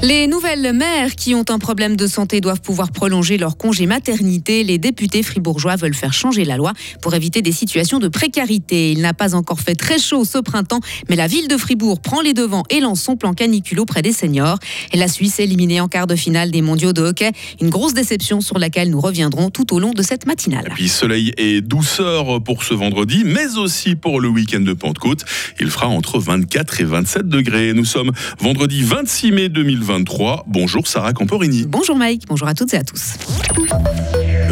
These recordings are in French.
Les nouvelles mères qui ont un problème de santé doivent pouvoir prolonger leur congé maternité. Les députés fribourgeois veulent faire changer la loi pour éviter des situations de précarité. Il n'a pas encore fait très chaud ce printemps, mais la ville de Fribourg prend les devants et lance son plan canicule auprès des seniors. Et la Suisse éliminée en quart de finale des mondiaux de hockey. Une grosse déception sur laquelle nous reviendrons tout au long de cette matinale. puis soleil et douceur pour ce vendredi, mais aussi pour le week-end de Pentecôte. Il fera entre 24 et 27 degrés. Nous sommes vendredi 26 mai 2020. Bonjour Sarah Camporini. Bonjour Mike, bonjour à toutes et à tous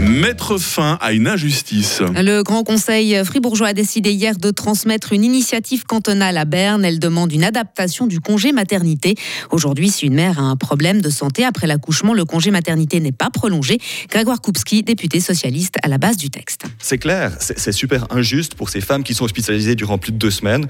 mettre fin à une injustice. Le Grand Conseil fribourgeois a décidé hier de transmettre une initiative cantonale à Berne. Elle demande une adaptation du congé maternité. Aujourd'hui, si une mère a un problème de santé après l'accouchement, le congé maternité n'est pas prolongé. Grégoire Koupski, député socialiste à la base du texte. C'est clair, c'est super injuste pour ces femmes qui sont hospitalisées durant plus de deux semaines,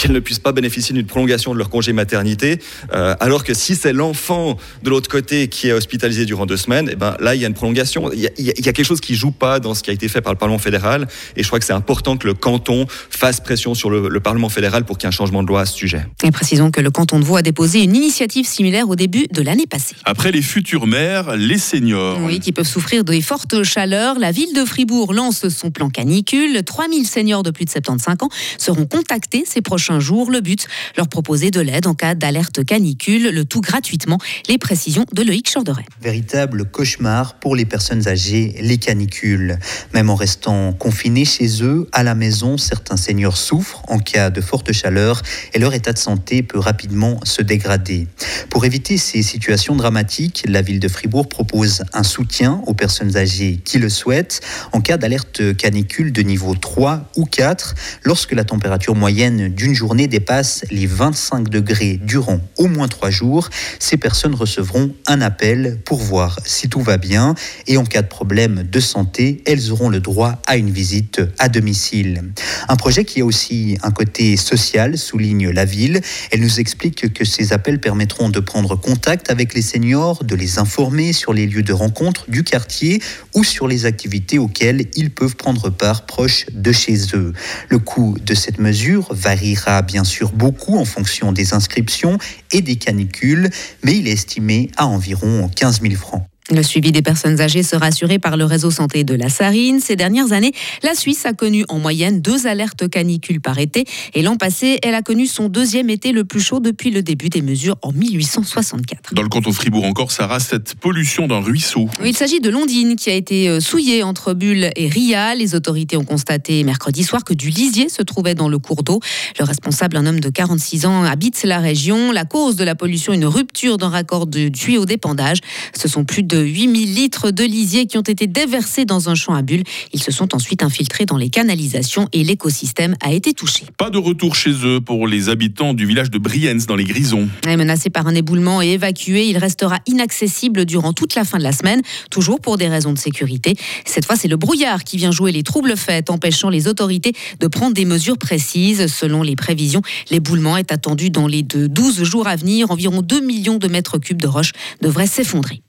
qu'elles ne puissent pas bénéficier d'une prolongation de leur congé maternité, euh, alors que si c'est l'enfant de l'autre côté qui est hospitalisé durant deux semaines, et eh ben là, il y a une prolongation. Il y a, il y a quelque chose qui joue pas dans ce qui a été fait par le Parlement fédéral. Et je crois que c'est important que le canton fasse pression sur le, Parlement fédéral pour qu'il y ait un changement de loi à ce sujet. Et précisons que le canton de Vaud a déposé une initiative similaire au début de l'année passée. Après les futures mères, les seniors. Oui, qui peuvent souffrir de fortes chaleurs. La ville de Fribourg lance son plan canicule. 3000 seniors de plus de 75 ans seront contactés ces prochains jours. Le but, leur proposer de l'aide en cas d'alerte canicule, le tout gratuitement. Les précisions de Loïc Chorderet. Véritable cauchemar pour les personnes âgées les canicules. Même en restant confinés chez eux, à la maison, certains seniors souffrent en cas de forte chaleur et leur état de santé peut rapidement se dégrader. Pour éviter ces situations dramatiques, la ville de Fribourg propose un soutien aux personnes âgées qui le souhaitent en cas d'alerte canicule de niveau 3 ou 4 lorsque la température moyenne d'une journée dépasse les 25 degrés durant au moins 3 jours. Ces personnes recevront un appel pour voir si tout va bien et en cas de problème de santé, elles auront le droit à une visite à domicile. Un projet qui a aussi un côté social, souligne la ville. Elle nous explique que ces appels permettront de prendre contact avec les seniors, de les informer sur les lieux de rencontre du quartier ou sur les activités auxquelles ils peuvent prendre part proche de chez eux. Le coût de cette mesure variera bien sûr beaucoup en fonction des inscriptions et des canicules, mais il est estimé à environ 15 000 francs. Le suivi des personnes âgées sera assuré par le réseau santé de la Sarine. Ces dernières années, la Suisse a connu en moyenne deux alertes canicules par été. Et l'an passé, elle a connu son deuxième été le plus chaud depuis le début des mesures en 1864. Dans le canton Fribourg encore, Sarah, cette pollution d'un ruisseau. il s'agit de Londine qui a été euh, souillée entre Bulle et Ria. Les autorités ont constaté mercredi soir que du lisier se trouvait dans le cours d'eau. Le responsable, un homme de 46 ans, habite la région. La cause de la pollution, une rupture d'un raccord de tuyau d'épandage. Ce sont plus de 8000 litres de lisier qui ont été déversés dans un champ à bulles. Ils se sont ensuite infiltrés dans les canalisations et l'écosystème a été touché. Pas de retour chez eux pour les habitants du village de Brienz dans les Grisons. Menacé par un éboulement et évacué, il restera inaccessible durant toute la fin de la semaine, toujours pour des raisons de sécurité. Cette fois, c'est le brouillard qui vient jouer les troubles faits, empêchant les autorités de prendre des mesures précises. Selon les prévisions, l'éboulement est attendu dans les 12 jours à venir. Environ 2 millions de mètres cubes de roches devraient s'effondrer.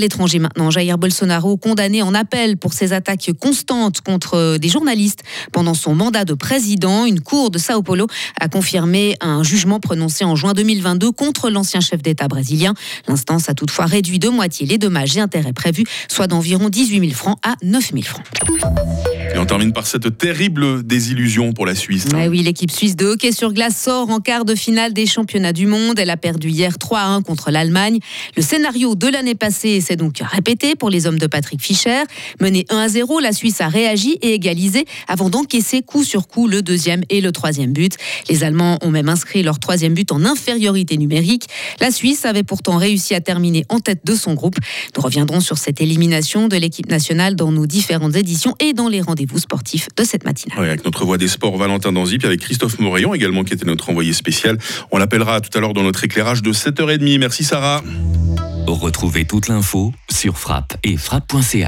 L'étranger maintenant, Jair Bolsonaro condamné en appel pour ses attaques constantes contre des journalistes pendant son mandat de président. Une cour de Sao Paulo a confirmé un jugement prononcé en juin 2022 contre l'ancien chef d'État brésilien. L'instance a toutefois réduit de moitié les dommages et intérêts prévus, soit d'environ 18 000 francs à 9 000 francs. On termine par cette terrible désillusion pour la Suisse. Eh oui, l'équipe suisse de hockey sur glace sort en quart de finale des championnats du monde. Elle a perdu hier 3 à 1 contre l'Allemagne. Le scénario de l'année passée s'est donc répété pour les hommes de Patrick Fischer. Mené 1 à 0, la Suisse a réagi et égalisé avant d'encaisser coup sur coup le deuxième et le troisième but. Les Allemands ont même inscrit leur troisième but en infériorité numérique. La Suisse avait pourtant réussi à terminer en tête de son groupe. Nous reviendrons sur cette élimination de l'équipe nationale dans nos différentes éditions et dans les rendez vous sportif de cette matinale. avec notre voix des sports Valentin Danzip, avec Christophe Morayon également qui était notre envoyé spécial. On l'appellera tout à l'heure dans notre éclairage de 7h30. Merci Sarah. Retrouvez toute l'info sur frappe et frappe.ch.